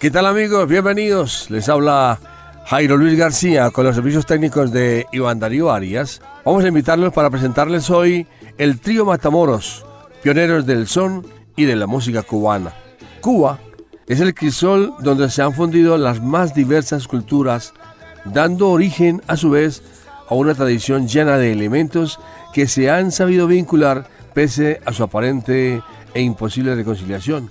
¿Qué tal amigos? Bienvenidos. Les habla Jairo Luis García con los servicios técnicos de Iván Darío Arias. Vamos a invitarlos para presentarles hoy el trío Matamoros, pioneros del son y de la música cubana. Cuba es el crisol donde se han fundido las más diversas culturas, dando origen a su vez a una tradición llena de elementos que se han sabido vincular pese a su aparente e imposible reconciliación.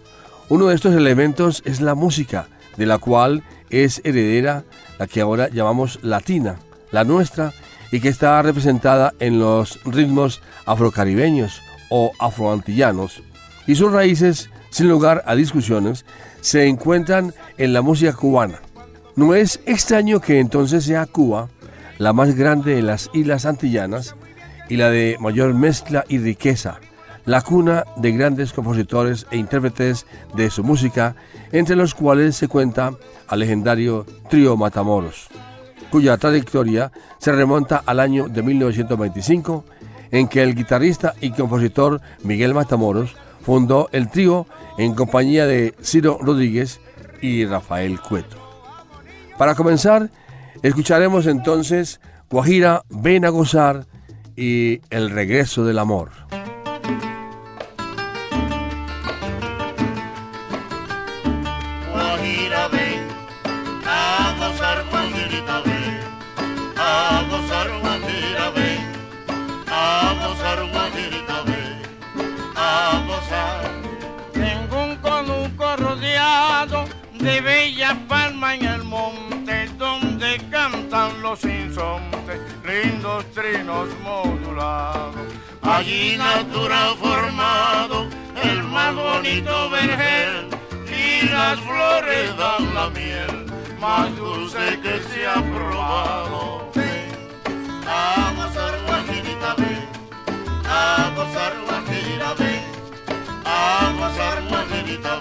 Uno de estos elementos es la música, de la cual es heredera la que ahora llamamos latina, la nuestra, y que está representada en los ritmos afrocaribeños o afroantillanos. Y sus raíces, sin lugar a discusiones, se encuentran en la música cubana. No es extraño que entonces sea Cuba la más grande de las islas antillanas y la de mayor mezcla y riqueza la cuna de grandes compositores e intérpretes de su música, entre los cuales se cuenta al legendario Trío Matamoros, cuya trayectoria se remonta al año de 1925, en que el guitarrista y compositor Miguel Matamoros fundó el trío en compañía de Ciro Rodríguez y Rafael Cueto. Para comenzar, escucharemos entonces Guajira, Ven a gozar y El regreso del amor. Cantan los insontes, lindos trinos modulados. Allí natura formado el más bonito vergel y las flores dan la miel más dulce que se ha probado. a gozar guajirita, a gozar guajira, ven, a gozar guajirita,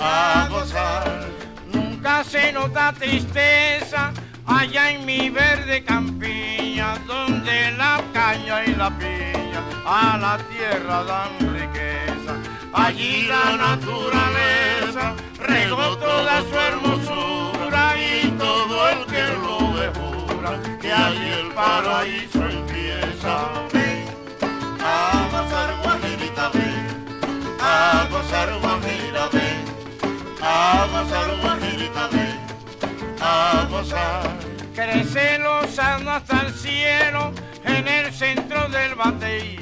a gozar. Nunca se nota tristeza allá en mi verde campiña, donde la caña y la piña a la tierra dan riqueza. Allí la naturaleza regó toda su hermosura y todo el que lo ve jura que allí el paraíso empieza. Ven, a gozar guajirita, ven, a gozar guajira, ven a gozar. Crece lozano hasta el cielo, en el centro del batey,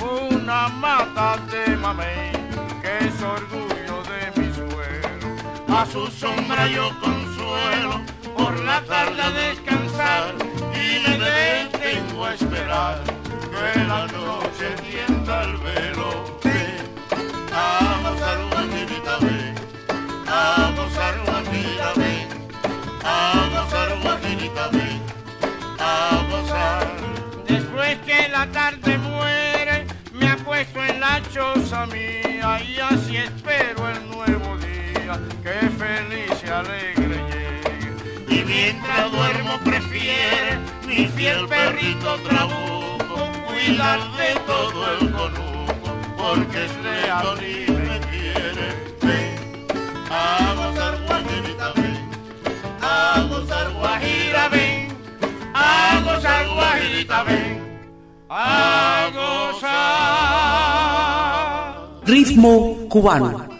una mata de mamey, que es orgullo de mi suelo. A su sombra yo consuelo, por la tarde a descansar, y me detengo a esperar, que la noche tienda el velo. a gozar, ven a gozar ven, a gozar guajirita. Después que la tarde muere, me apuesto en la choza mía y así espero el nuevo día, que feliz y alegre llegue. Y mientras duermo prefiere mi fiel perrito trabuco cuidar de todo el conuco, porque es leal y me quiere gozar guajirita ven, a gozar. Ritmo cubano.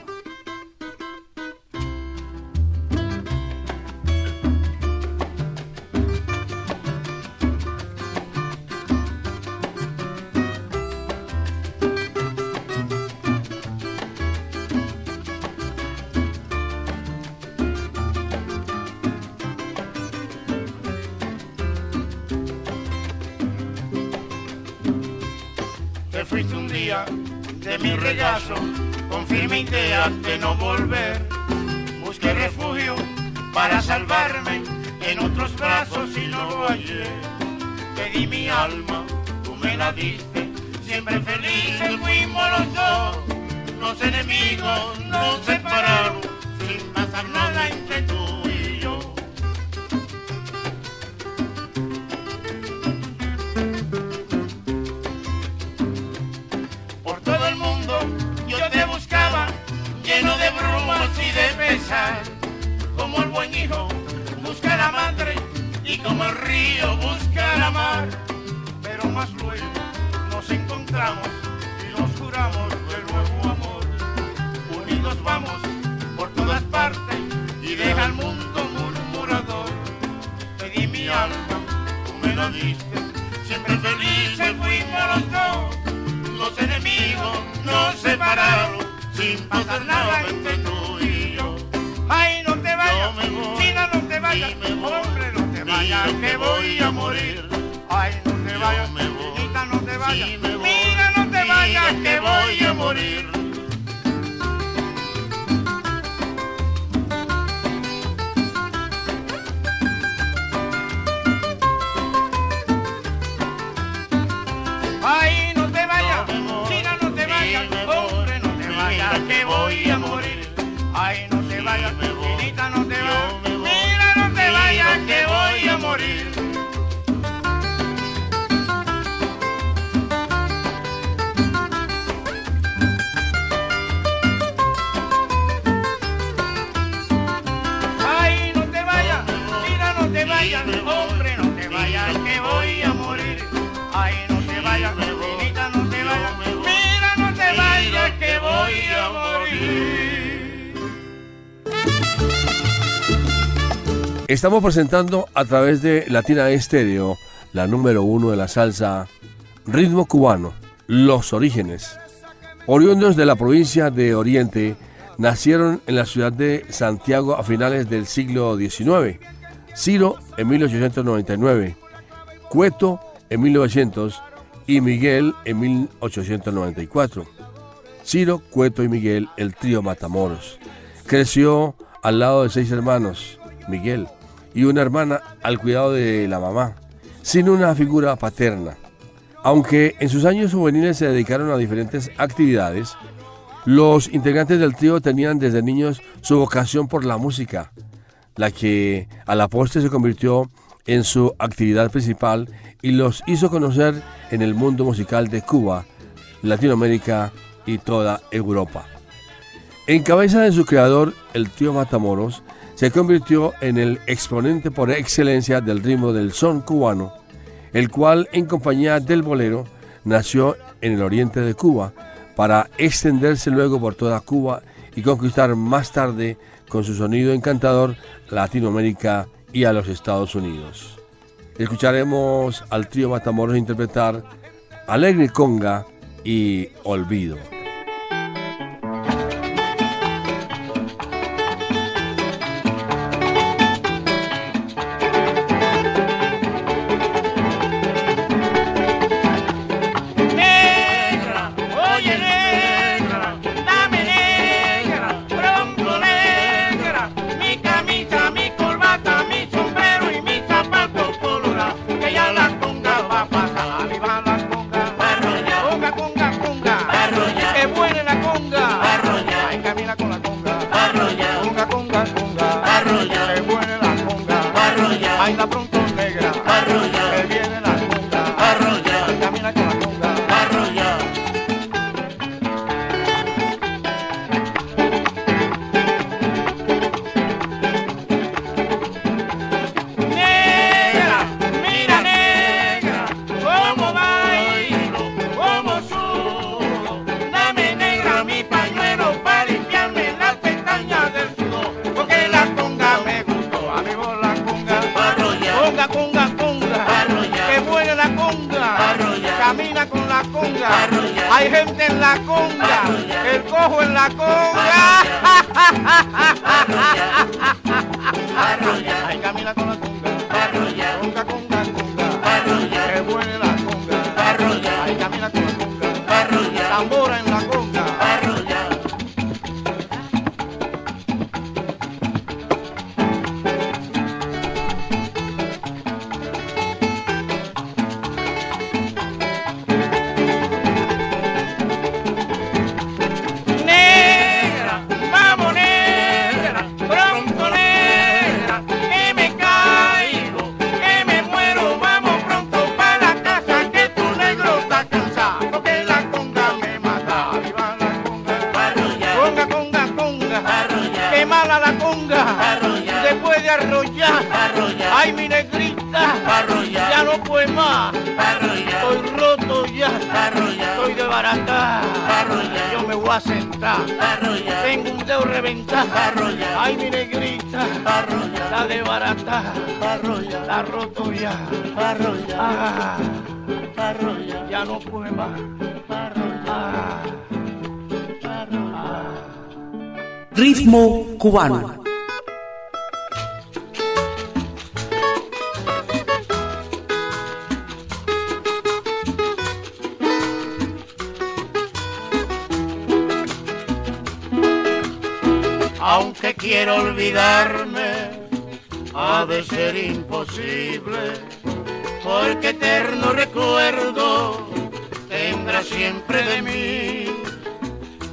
Con firme idea de no volver. Busqué refugio para salvarme en otros brazos y no lo hallé. Te di mi alma, tú me la diste, siempre felices fuimos los dos. Los enemigos nos separaron como el buen hijo busca la madre y como el río busca la mar. Pero más luego nos encontramos y nos juramos de nuevo amor. Unidos vamos por todas partes y deja al mundo murmurador. Te di mi alma, tú me lo diste, siempre felices fuimos los dos. Los enemigos nos separaron sin pasar nada entre vayas, hombre, no te vayas, me voy a morir. Ay, no te vayas, Chinita, no te vayas, mira, no te mira vayas, que voy a morir. Ay, no te vayas, China, no te vayas, hombre, no te mira vayas, que voy a morir. Ay, no te vayas, me voy, Estamos presentando a través de Latina Estéreo, la número uno de la salsa, ritmo cubano, los orígenes. Oriundos de la provincia de Oriente, nacieron en la ciudad de Santiago a finales del siglo XIX. Ciro en 1899, Cueto en 1900 y Miguel en 1894. Ciro, Cueto y Miguel, el trío Matamoros. Creció al lado de seis hermanos, Miguel, y una hermana al cuidado de la mamá, sin una figura paterna. Aunque en sus años juveniles se dedicaron a diferentes actividades, los integrantes del trío tenían desde niños su vocación por la música, la que a la postre se convirtió en su actividad principal y los hizo conocer en el mundo musical de Cuba, Latinoamérica y toda Europa. En cabeza de su creador, el tío Matamoros, se convirtió en el exponente por excelencia del ritmo del son cubano, el cual en compañía del bolero nació en el oriente de Cuba para extenderse luego por toda Cuba y conquistar más tarde con su sonido encantador Latinoamérica y a los Estados Unidos. Escucharemos al trío Matamoros interpretar Alegre Conga y Olvido. mala la conga, arrollar, se puede arrollar, ay mi negrita, arrollar, ya no puedo más, arrollar, estoy roto ya, estoy de barata, yo me voy a sentar, tengo un dedo reventado, ay mi negrita, arrollar, está de barata, arrollar, está roto ya, arrollar, ah, arrollar, ya no puedo más, arrollar. Ah, Ritmo cubano. Aunque quiero olvidarme, ha de ser imposible, porque eterno recuerdo tendrá siempre de mí.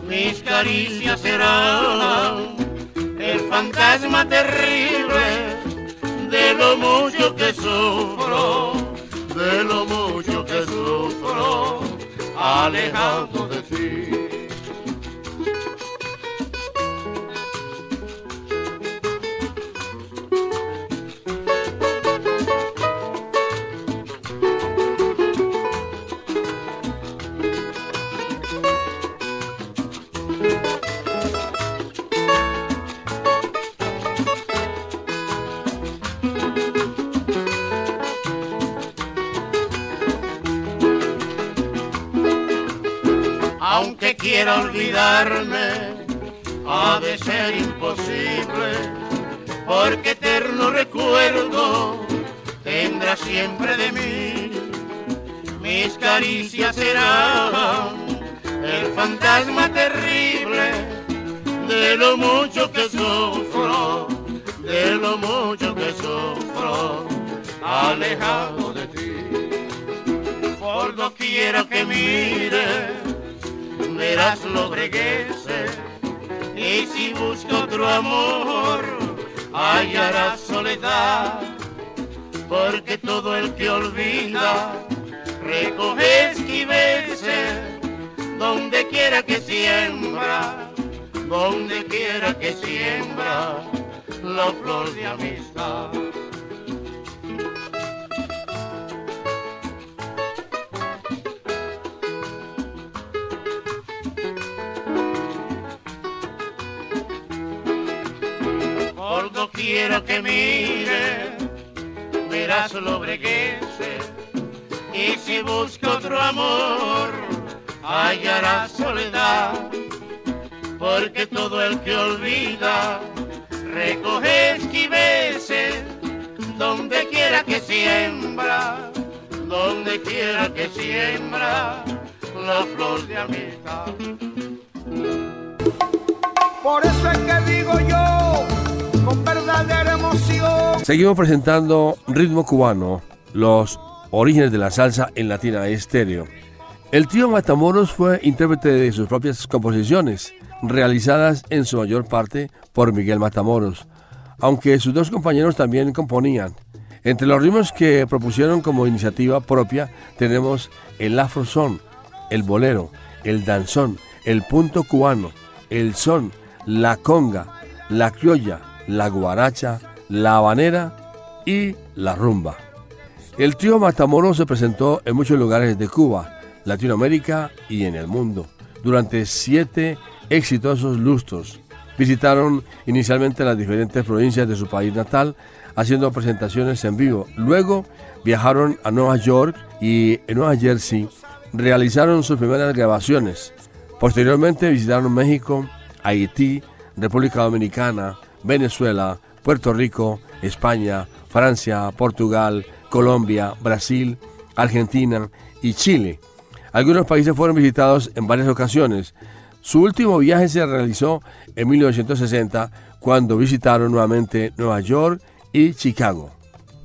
Mis caricias serán el fantasma terrible de lo mucho que sufro, de lo mucho que sufro, alejado de ti. Quiera olvidarme, ha de ser imposible, porque eterno recuerdo tendrá siempre de mí. Mis caricias serán el fantasma terrible de lo mucho que sufro, de lo mucho que sufro, alejado de ti. Por doquiera que mire, verás lo breguese, y si busco otro amor, hallarás soledad, porque todo el que olvida, recoge esquivese, donde quiera que siembra, donde quiera que siembra, la flor de amistad. Doquiera que mire, verás lo breguese, y si busco otro amor, hallarás soledad, porque todo el que olvida, recoge esquiveces, donde quiera que siembra, donde quiera que siembra, la flor de amistad. Por eso es que digo yo, Seguimos presentando Ritmo Cubano, los orígenes de la salsa en Latina Estéreo. El tío Matamoros fue intérprete de sus propias composiciones, realizadas en su mayor parte por Miguel Matamoros, aunque sus dos compañeros también componían. Entre los ritmos que propusieron como iniciativa propia tenemos el afro-son, el bolero, el danzón, el punto cubano, el son, la conga, la criolla, la guaracha, la habanera y la rumba. El trío Matamoros se presentó en muchos lugares de Cuba, Latinoamérica y en el mundo durante siete exitosos lustros. Visitaron inicialmente las diferentes provincias de su país natal haciendo presentaciones en vivo. Luego viajaron a Nueva York y en Nueva Jersey realizaron sus primeras grabaciones. Posteriormente visitaron México, Haití, República Dominicana, Venezuela, Puerto Rico, España, Francia, Portugal, Colombia, Brasil, Argentina y Chile. Algunos países fueron visitados en varias ocasiones. Su último viaje se realizó en 1960 cuando visitaron nuevamente Nueva York y Chicago.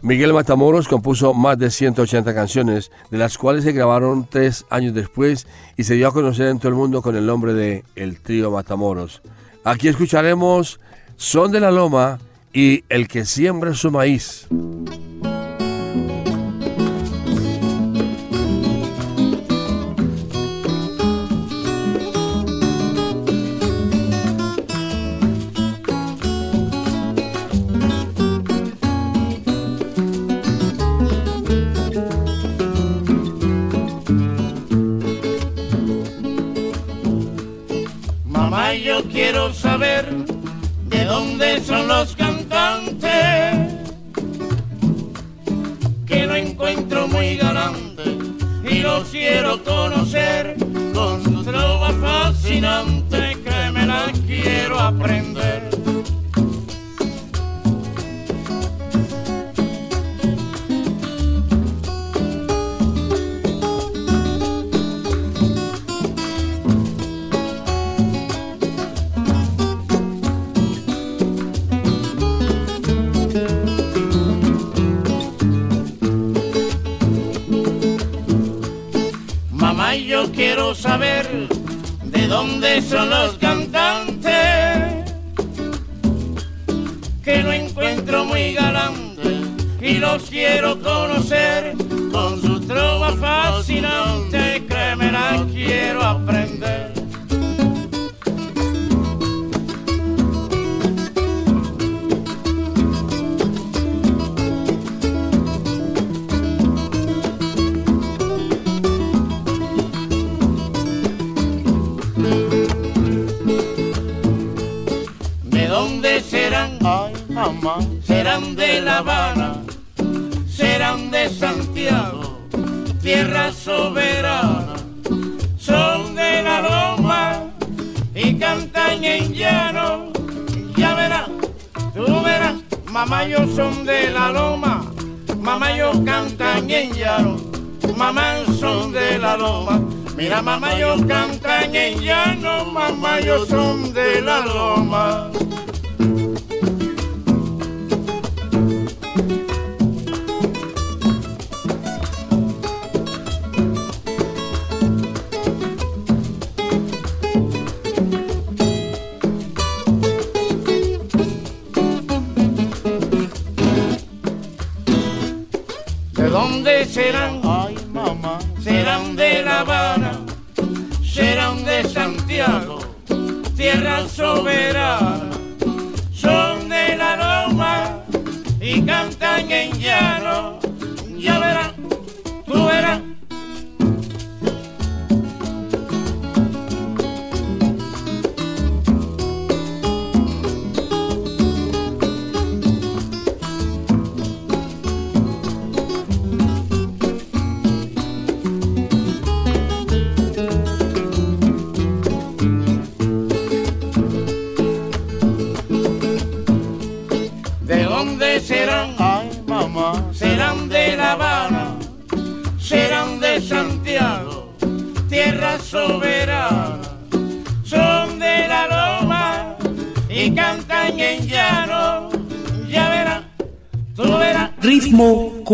Miguel Matamoros compuso más de 180 canciones, de las cuales se grabaron tres años después y se dio a conocer en todo el mundo con el nombre de El Trío Matamoros. Aquí escucharemos son de la loma y el que siembra su maíz. Mamá, yo quiero saber ¿De dónde son los cantantes? Que lo encuentro muy galante y los quiero conocer con su trova fascinante que me la quiero aprender. Son los cantantes, que no encuentro muy galante y los quiero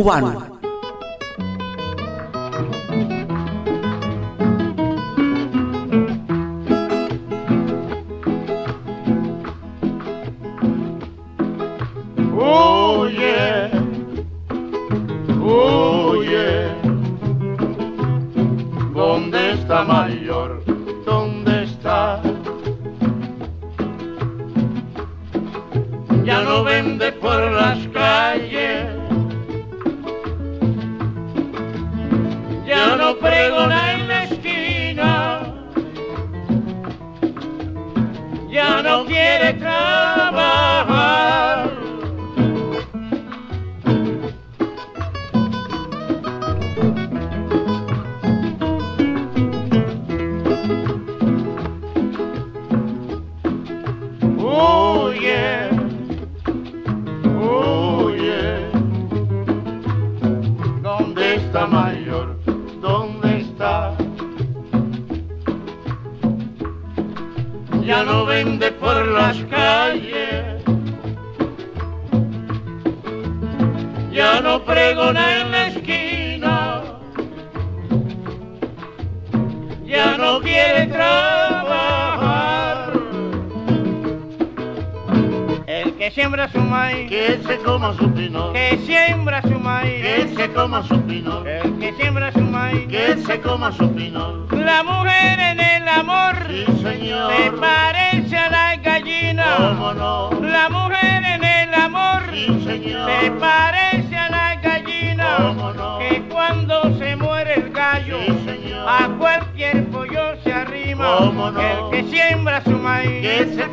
One.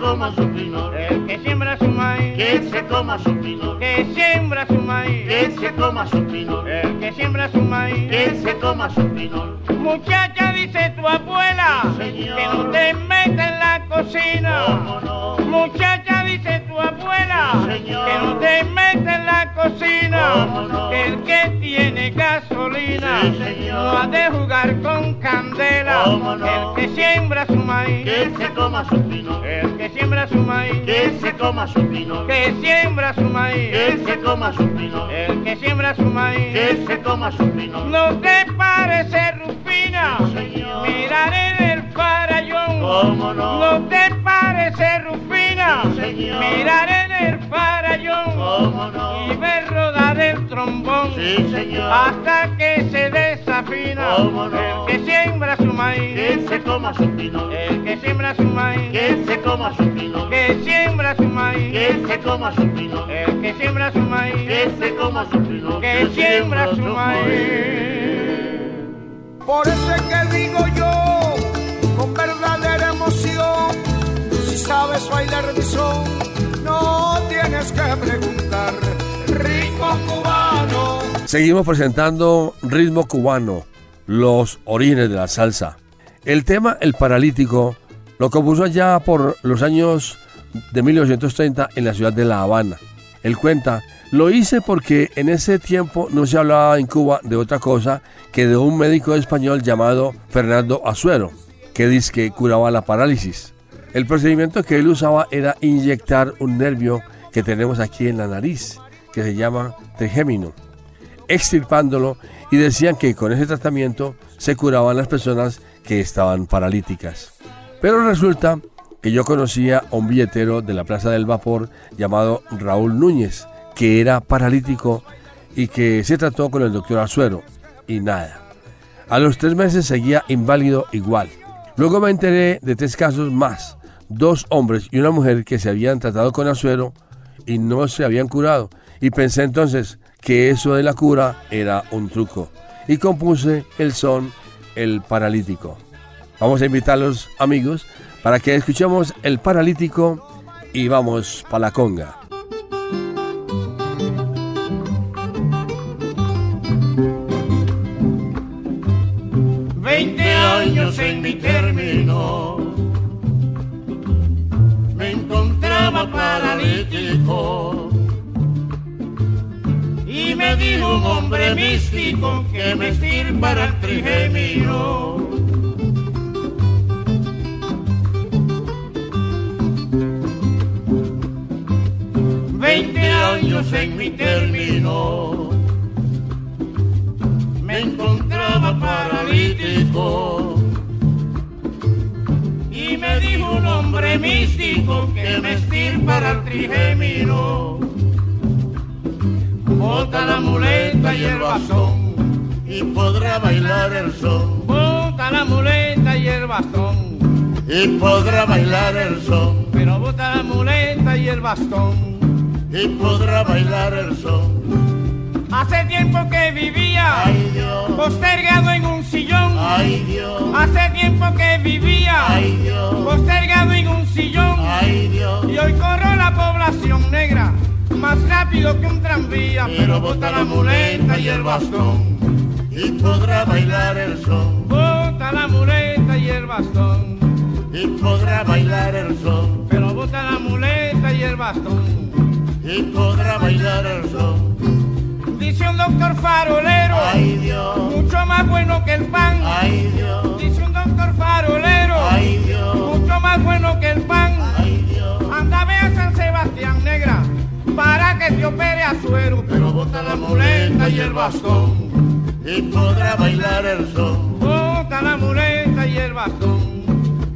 Coma su pinol, el que siembra su maíz, que se coma su pinol, que siembra su maíz, que se coma su pinol, el que siembra su maíz. que se coma su pinol. Muchacha, dice tu abuela, Sí, que no te metas en la ¿Cómo cocina. no? Muchacha, dice tu abuela, Sí, que no te metas en la cocina. ¿Cómo no? Que el que tiene gasolina Sí, no ha de jugar con candela. El que siembra su maíz, Que se coma su pinol, siembra su maíz, que se coma su pinol, que siembra su maíz, que se coma su pinol, el que siembra su maíz. que se coma su pinol. No te parece Rufina, mirar en el farallón. ¿Cómo no? No te parece Rufina, mirar en el farallón. ¿Cómo no? Y ver rodar el trombón. Sí, señor. Hasta que se desafina. ¿Cómo no? El que siembra su maíz, Que se coma su pinol, el que siembra su maíz, que se coma su pinol, que siembra su maíz, que se coma su pinol, el que siembra su maíz, que se coma su pinol, que siembra su Por maíz. eso es que digo yo, con verdadera emoción, si sabes bailar mi son, no tienes que preguntar, ritmo cubano. Seguimos presentando Ritmo Cubano, los orígenes de la salsa. El tema El Paralítico lo compuso ya por los años de 1930 en la ciudad de La Habana. Él cuenta, lo hice porque en ese tiempo no se hablaba en Cuba de otra cosa que de un médico español llamado Fernando Azuero, que dice que curaba la parálisis. El procedimiento que él usaba era inyectar un nervio que tenemos aquí en la nariz, que se llama trigémino extirpándolo y decían que con ese tratamiento se curaban las personas que estaban paralíticas. Pero resulta que yo conocía a un billetero de la Plaza del Vapor llamado Raúl Núñez, que era paralítico y que se trató con el doctor Azuero y nada. A los tres meses seguía inválido igual. Luego me enteré de tres casos más, dos hombres y una mujer que se habían tratado con Azuero y no se habían curado. Y pensé entonces que eso de la cura era un truco. Y compuse el son El Paralítico. Vamos a invitar a los amigos para que escuchemos El Paralítico y vamos para la conga. Veinte años en mi término paralítico. Y me dijo un hombre místico que me estirpara el trigémino. Veinte años en mi término. Me encontraba paralítico me dijo un hombre místico que me estirpara el trigémino. Bota la muleta y el bastón y podrá bailar el son. Bota la muleta y el bastón, Y podrá bailar el son. pero bota la muleta y el bastón. Y podrá bailar el son. Hace tiempo que vivía Ay Dios, postergado en un sillón. ay Dios, Hace tiempo que vivía ay Dios, postergado en un sillón. Dios. Y hoy corro la población negra más rápido que un tranvía. Pero bota la muleta y el bastón. Y podrá bailar el son. Bota la muleta y el bastón. Y podrá bailar el son. Pero bota la muleta y el bastón. Y podrá bailar el son. Dice un doctor farolero, Ay Dios, mucho más bueno que el pan. ay Dios, Dice un doctor farolero, ay Dios, mucho más bueno que el pan. ay Dios. Anda ve a San Sebastián negra para que te opere a suero. Pero bota la muleta y el bastón. Y podrá bailar el son. Bota la muleta y el bastón.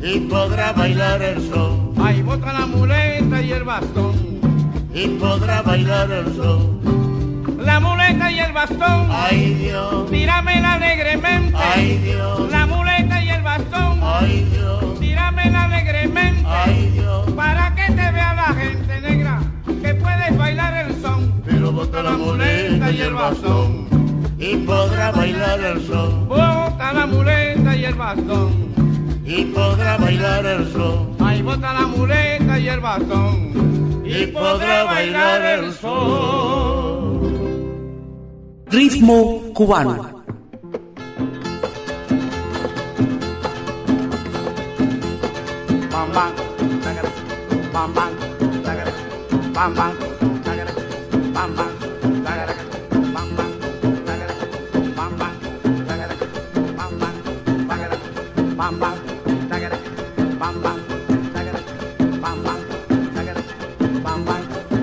Y podrá bailar el son. Ay, bota la muleta y el bastón. Y podrá bailar el son. La muleta y el bastón. Ay Dios, Tíramela alegremente. ay Dios, La muleta y el bastón. ay Dios, Tíramela alegremente. ay Dios. Para que te vea la gente negra que puedes bailar el son. Pero bota la muleta y el bastón. Y podrá bailar el son. Bota la muleta y el bastón. Y podrá bailar el son. Ahí bota la muleta y el bastón y podrá bailar el son. Ritmo cubano.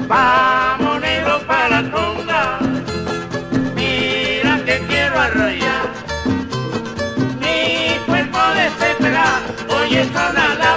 Bam oye sonar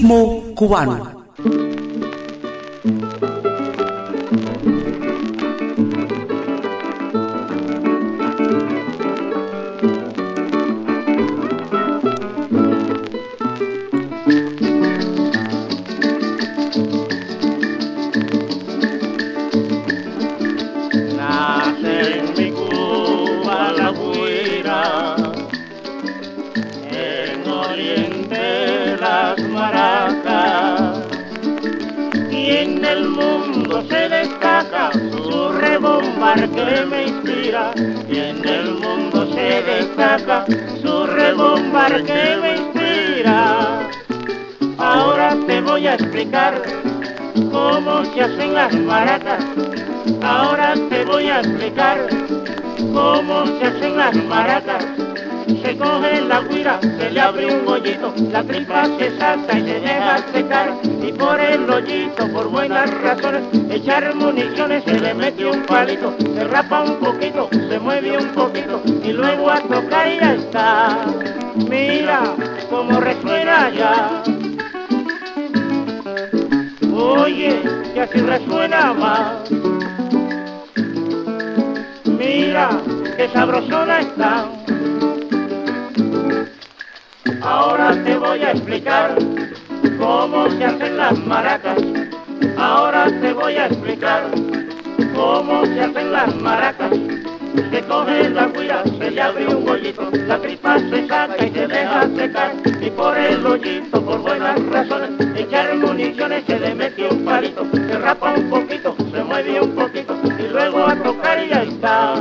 Ritmo cubano. Explicar cómo se hacen las maracas. Ahora te voy a explicar cómo se hacen las maracas. Se coge la guira, se le abre un hoyito, la tripa se salta y se deja secar. Y por el hoyito, por buenas razones, echar municiones, se le mete un palito, se rapa un poquito, se mueve un poquito y luego a tocar y ya está. Mira cómo resuena ya. Oye, que así resuena más. Mira, qué sabrosona está. Ahora te voy a explicar cómo se hacen las maracas. Ahora te voy a explicar cómo se hacen las maracas. Se coge la guira, se le abre un hoyito, la tripa se saca y se deja secar. Y por el hoyito, por buenas razones, echar municiones, se le mete un palito, se rapa un poquito, se mueve un poquito, y luego a tocar y ya está.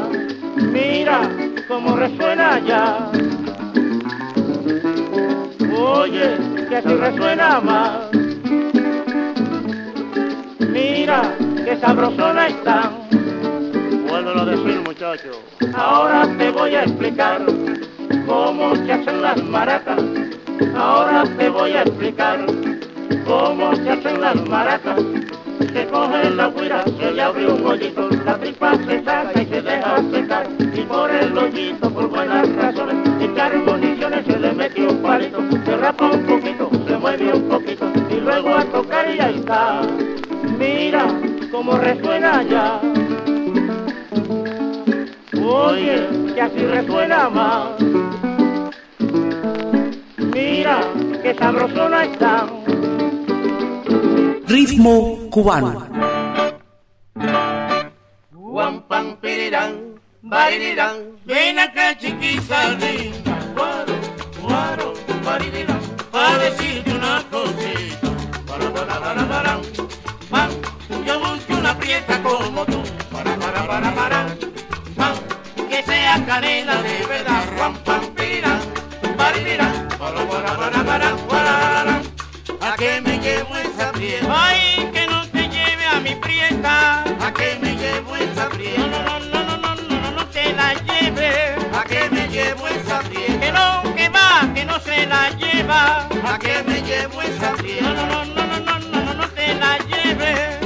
Mira cómo resuena ya. Oye, que así resuena más. Mira, qué sabrosona está. Vuélvelo a decir, muchacho. Ahora te voy a explicar cómo se hacen las maracas. Ahora te voy a explicar cómo se hacen las maracas. Se coge la guira, se le abre un hoyito, la tripa se saca y se deja secar. Y por el hoyito, por buenas razones, en carboniciones se le mete un palito, se rapa un poquito, se mueve un poquito, y luego a tocar y ahí está. Mira cómo resuena ya. Oye, que así resuena más. Mira, qué sabrosona está. Ritmo cubano. Guam, pam, pirirán, ven acá chiquita linda, guaro, guaro, barirán, para decirte una cosita, para, para, para, para, pam, yo busco una prieta como tú, canela de verdad, guam, pam, pirirán, barirán, para, para, para, para, a que me llevo esa prieta, Ay, que no te lleve a mi prieta. a que me llevo esa No, prieta. no, no, no, no, no, no, no te la lleve. ¿A qué me llevo esa Que prieta? no, que va, que no se la lleva. ¿A qué me llevo esa No, prieta? no, no, no, no, no, no, no, no te la lleve.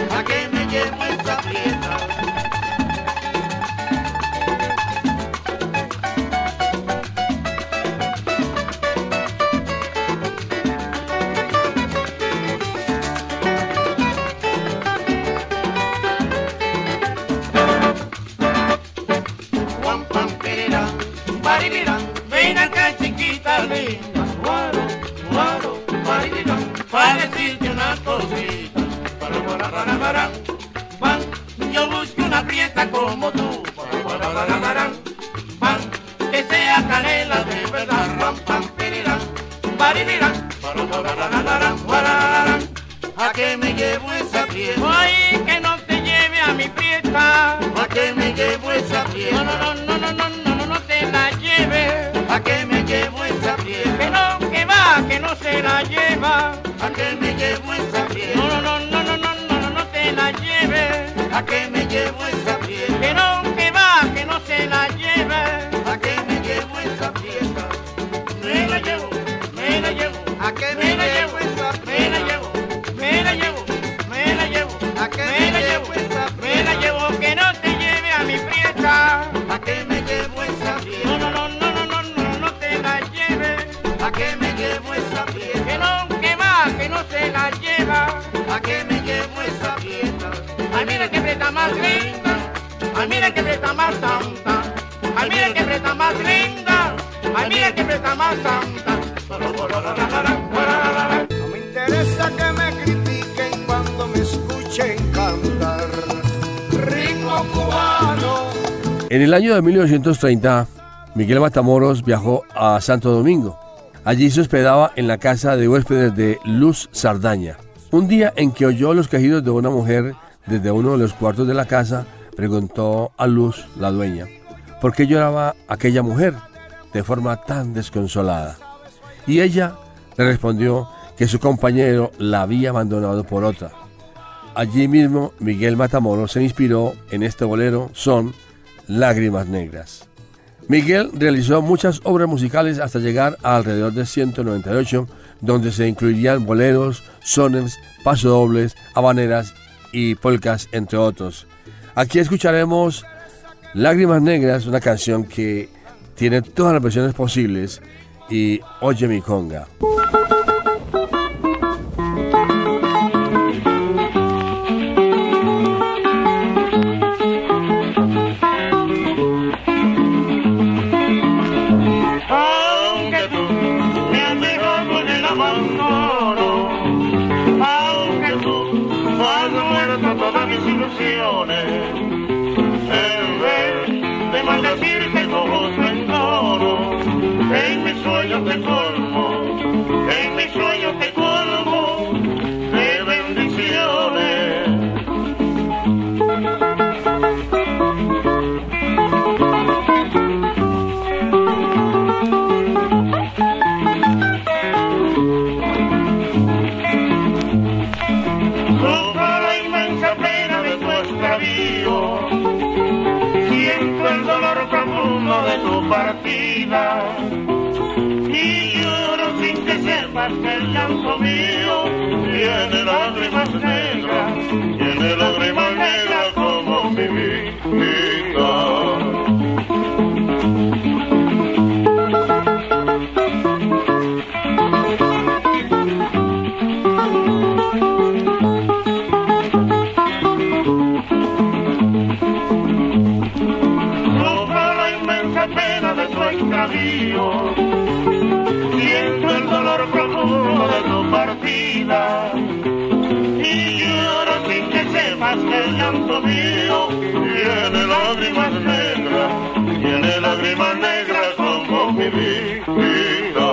En el año de 1930, Miguel Matamoros viajó a Santo Domingo. Allí se hospedaba en la casa de huéspedes de Luz Sardaña. Un día en que oyó los quejidos de una mujer desde uno de los cuartos de la casa, preguntó a Luz, la dueña, ¿por qué lloraba aquella mujer de forma tan desconsolada? Y ella le respondió que su compañero la había abandonado por otra. Allí mismo Miguel Matamoros se inspiró en este bolero son Lágrimas Negras. Miguel realizó muchas obras musicales hasta llegar a alrededor de 198, donde se incluirían boleros, sones, pasodobles, habaneras y polcas, entre otros. Aquí escucharemos Lágrimas Negras, una canción que tiene todas las versiones posibles, y Oye mi conga. El dolor profundo de tu partida. Y lloro sin que sepas el llanto mío tiene lágrimas negras, tiene lágrimas negras siento el dolor profundo de tu partida y lloro sin que sepas que el llanto mío tiene lágrimas negras, tiene lágrimas negras como mi vida.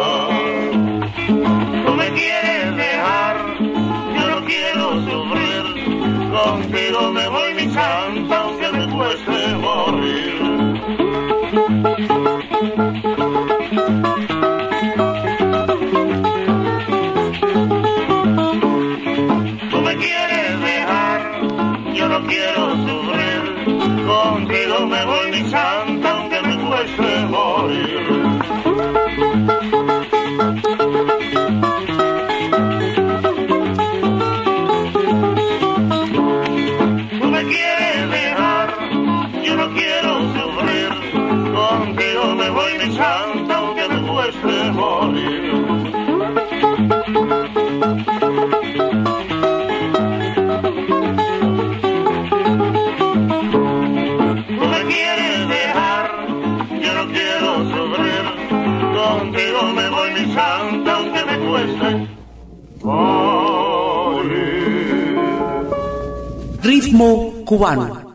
Tú me quieres dejar, yo no quiero sufrir, contigo me voy mi santa aunque me cueste Ritmo cubano.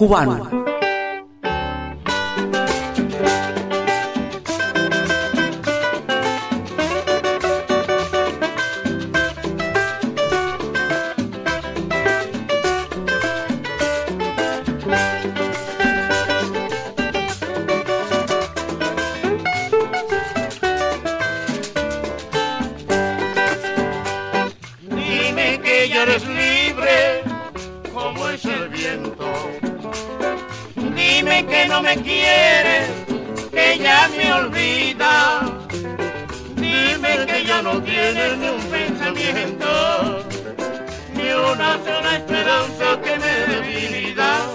cubano. Olvida, dime que ya no tienes ni un pensamiento, ni una sola esperanza que me debilidad,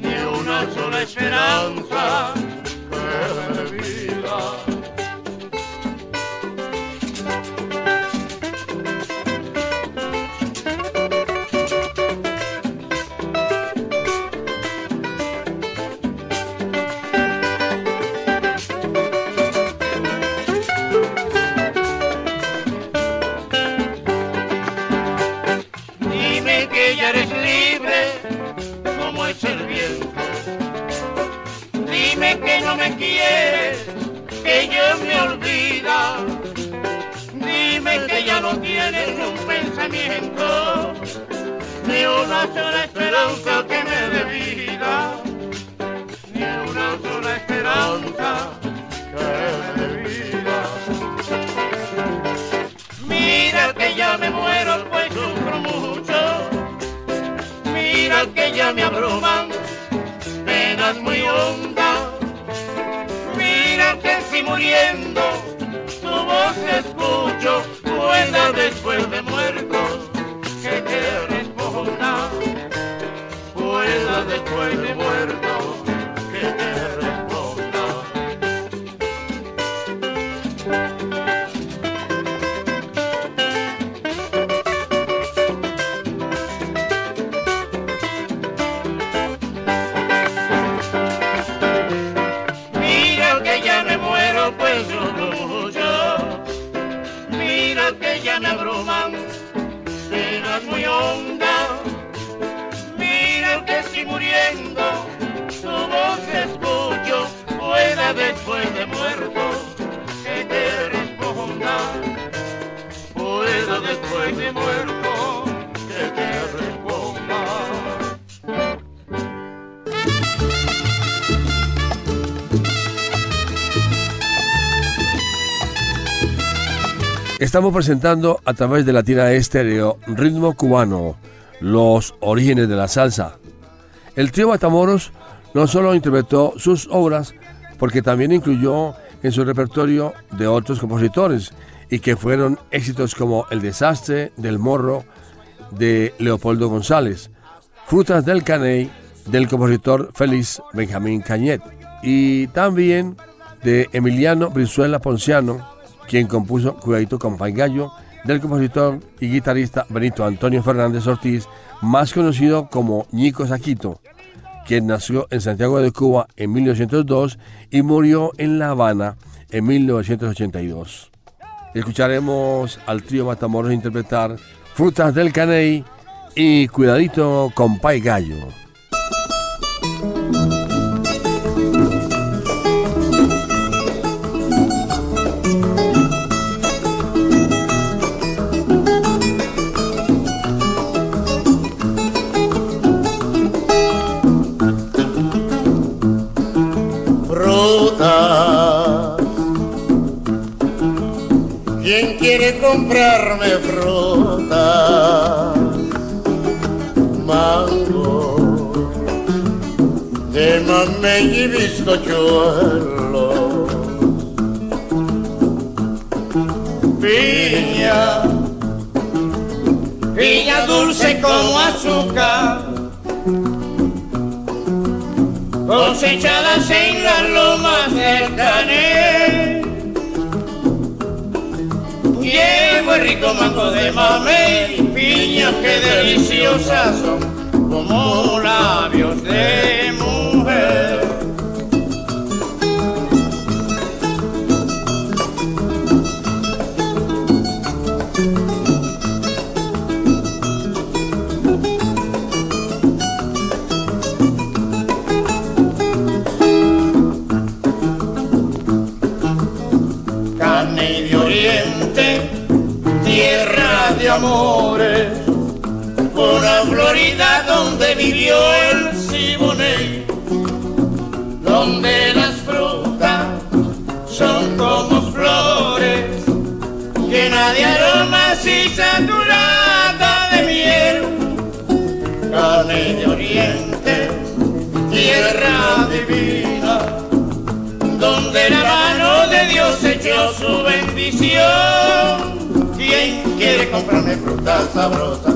ni una sola esperanza. Ni una sola esperanza que me dé vida, ni una sola esperanza que me dé vida. Mira que ya me muero, pues sufro mucho. Mira que ya me abruman penas muy hondas. Mira que si muriendo me abruman penas muy hondas. Mira que si muriendo tu voz escucho, pueda después de muerto que te responda. Pueda después de muerto Estamos presentando a través de Latina Estéreo Ritmo Cubano, los orígenes de la salsa. El trío Matamoros no solo interpretó sus obras, porque también incluyó en su repertorio de otros compositores y que fueron éxitos como El desastre del morro de Leopoldo González, Frutas del Caney del compositor Félix Benjamín Cañet y también de Emiliano Brizuela Ponciano, quien compuso Cuidadito con Gallo del compositor y guitarrista Benito Antonio Fernández Ortiz, más conocido como Ñico Saquito, quien nació en Santiago de Cuba en 1902 y murió en La Habana en 1982. Escucharemos al trío Matamoros interpretar Frutas del Caney y Cuidadito con Pai Gallo. ¿Quién quiere comprarme fruta? Mango, de mamey y bizcochuelo. Piña, piña dulce como azúcar cosechadas en las lomas del Cané. Llevo el rico mango de mamey, piñas que deliciosas son, como labios de mujer. De amores, una Florida donde vivió el Siboney, donde las frutas son como flores, llena de aromas y saturada de miel. Carne de Oriente, tierra divina donde la mano de Dios echó su bendición. ¿Quién quiere comprarme frutas sabrosas,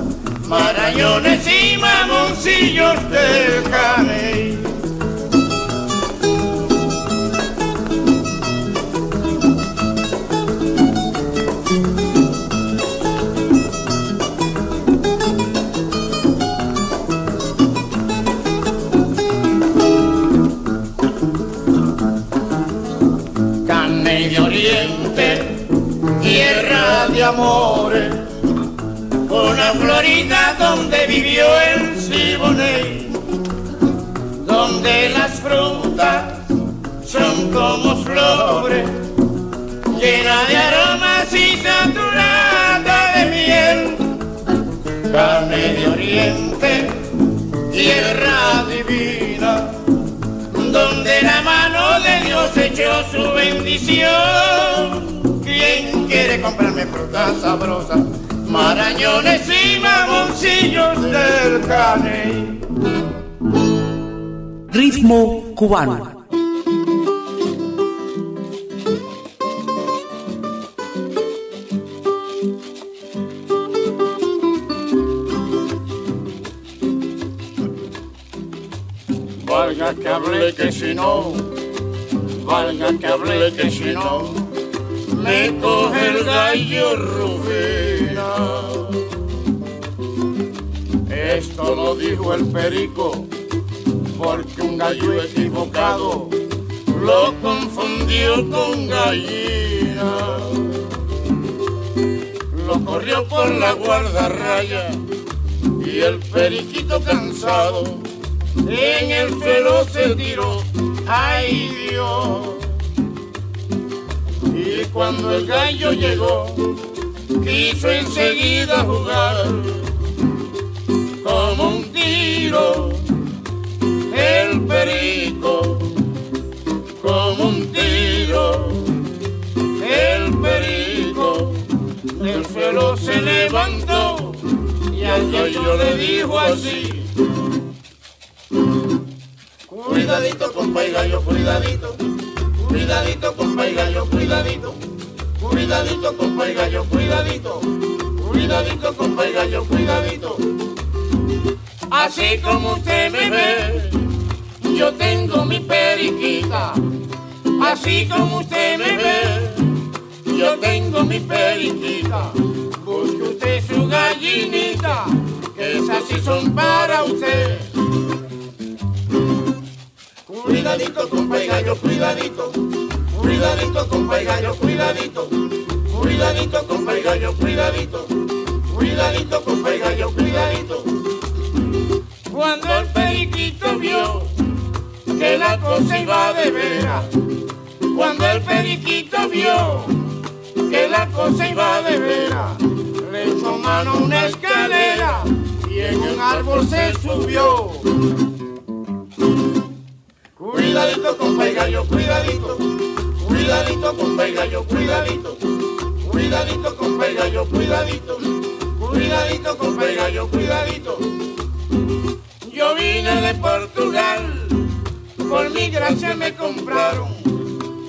marañones y mamoncillos del caney? Donde las frutas son como flores, llenas de aromas y saturadas de miel, carne de oriente, tierra divina, donde la mano de Dios echó su bendición. ¿Quién quiere comprarme frutas sabrosas? Marañones y mamoncillos del caney. Ritmo cubano. Valga que hable que si no, valga que hable que si no, me coge el gallo Rufina. Esto lo dijo el perico, gallo equivocado lo confundió con gallina. Lo corrió por la guardarraya y el periquito cansado en el suelo se tiró, ay Dios. Y cuando el gallo llegó, quiso enseguida jugar como un tiro, del suelo se levantó y al gallo le dijo así. Cuidadito, compa y gallo, cuidadito. Cuidadito, compa y gallo, cuidadito. Cuidadito, compa y gallo, cuidadito. Cuidadito, compa y gallo, cuidadito. Así como usted me ve, yo tengo mi periquita. Así como usted me ve, yo tengo mi periquita. Busque usted su gallinita, que esas sí son para usted. Cuidadito, compa y gallo, cuidadito. Cuidadito, compa y gallo, cuidadito. Cuidadito, compa y gallo, cuidadito. Cuidadito, compa y gallo, cuidadito. Cuando el periquito vio que la cosa iba de veras. Cuando el periquito vio que la cosa iba de veras. Le echó mano una escalera y en un árbol se subió. Cuidadito, compa y gallo, cuidadito. Cuidadito, compa y gallo, cuidadito. Cuidadito, compa y gallo, cuidadito. Cuidadito, compa y gallo, cuidadito. Yo vine de Portugal, por mi gracia me compraron.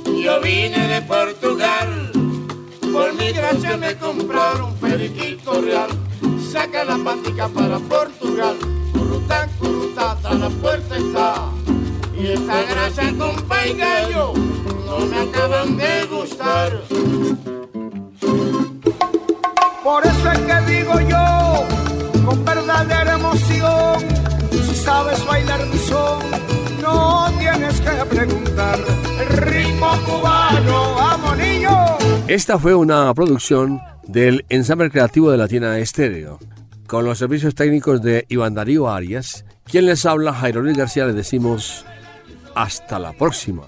Yo vine de Portugal, por mi gracia me compraron. Periquito real, saca la patica para Portugal. Curutá, curutá, hasta la puerta está. Y esta grasa, compa y gallo, no me acaban de gustar. Por eso es que digo yo, con verdadera emoción, si sabes bailar mi son, no tienes que preguntar. El ritmo cubano, vamos niño. Esta fue una producción del ensamble creativo de Latina Estéreo, con los servicios técnicos de Iván Darío Arias. Quien les habla, Jairo Luis García, les decimos hasta la próxima.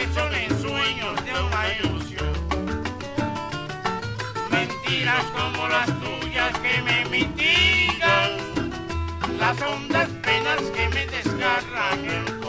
Que son ensueños de una ilusión. Mentiras como las tuyas que me mitigan. Las hondas penas que me desgarran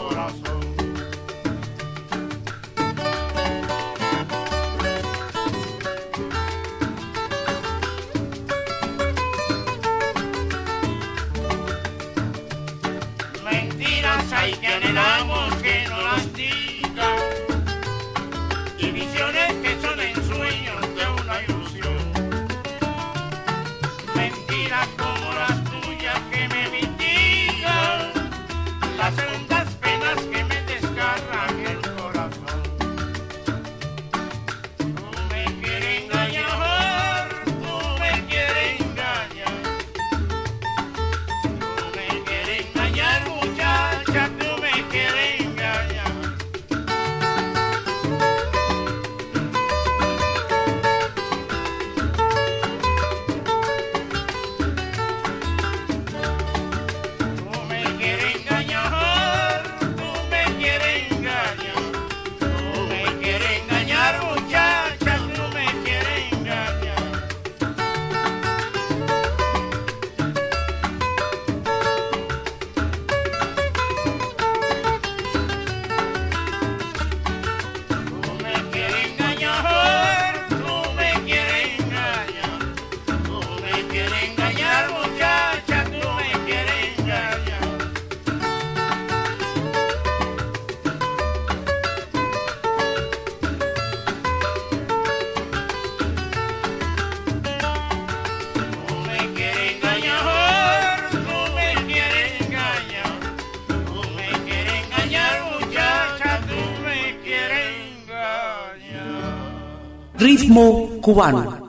cubano.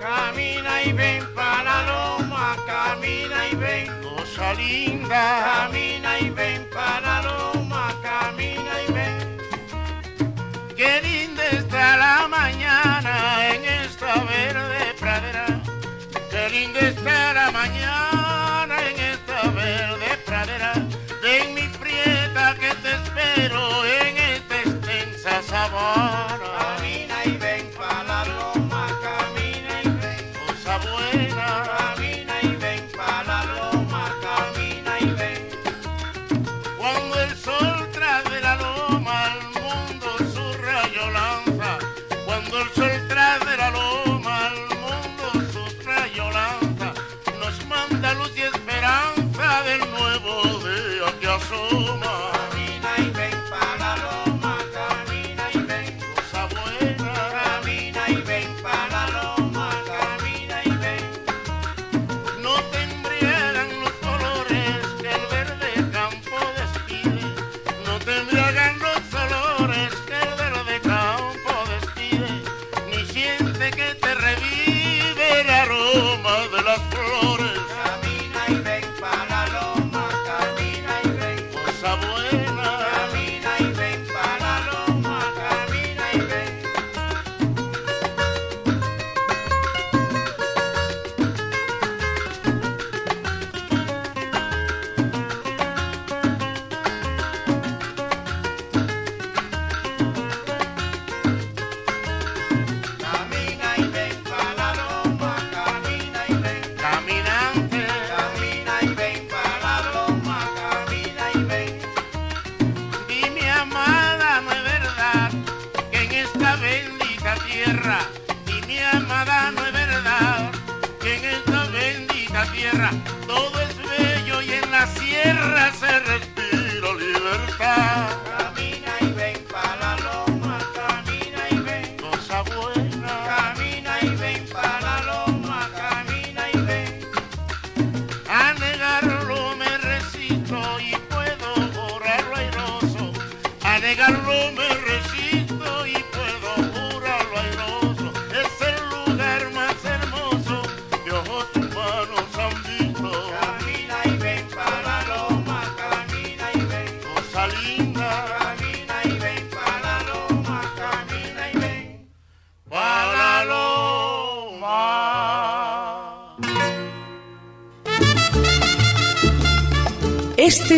Camina y ven para Loma, camina y ven, cosa linda.